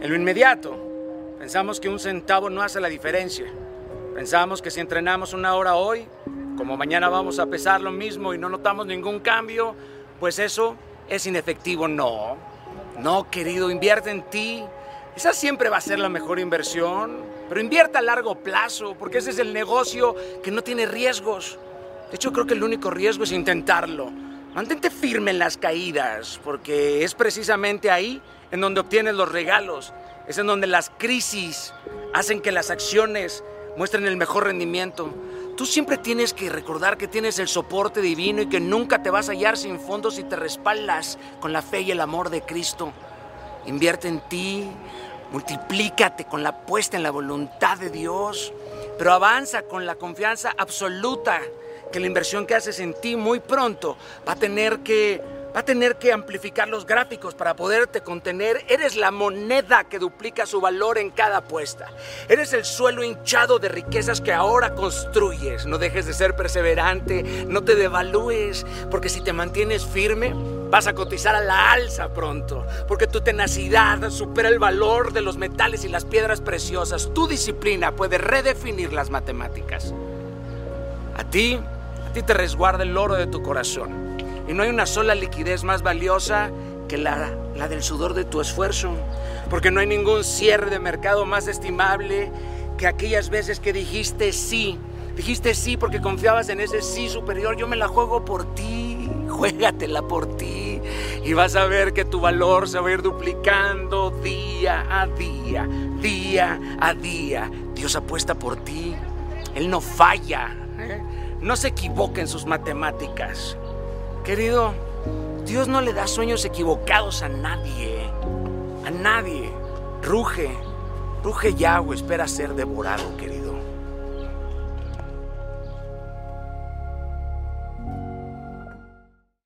En lo inmediato, pensamos que un centavo no hace la diferencia. Pensamos que si entrenamos una hora hoy, como mañana vamos a pesar lo mismo y no notamos ningún cambio, pues eso es inefectivo. No, no, querido, invierte en ti. Esa siempre va a ser la mejor inversión, pero invierta a largo plazo, porque ese es el negocio que no tiene riesgos. De hecho, creo que el único riesgo es intentarlo. Mantente firme en las caídas, porque es precisamente ahí en donde obtienes los regalos. Es en donde las crisis hacen que las acciones muestren el mejor rendimiento. Tú siempre tienes que recordar que tienes el soporte divino y que nunca te vas a hallar sin fondos si te respaldas con la fe y el amor de Cristo. Invierte en ti, multiplícate con la puesta en la voluntad de Dios, pero avanza con la confianza absoluta que la inversión que haces en ti muy pronto va a tener que va a tener que amplificar los gráficos para poderte contener. Eres la moneda que duplica su valor en cada apuesta. Eres el suelo hinchado de riquezas que ahora construyes. No dejes de ser perseverante, no te devalúes, porque si te mantienes firme, vas a cotizar a la alza pronto, porque tu tenacidad supera el valor de los metales y las piedras preciosas. Tu disciplina puede redefinir las matemáticas. A ti ti te resguarda el oro de tu corazón. Y no hay una sola liquidez más valiosa que la, la del sudor de tu esfuerzo. Porque no hay ningún cierre de mercado más estimable que aquellas veces que dijiste sí. Dijiste sí porque confiabas en ese sí superior. Yo me la juego por ti. Juégatela por ti. Y vas a ver que tu valor se va a ir duplicando día a día, día a día. Dios apuesta por ti. Él no falla. ¿Eh? no se equivoque en sus matemáticas. Querido, Dios no le da sueños equivocados a nadie. A nadie. Ruge, ruge ya o espera ser devorado, querido.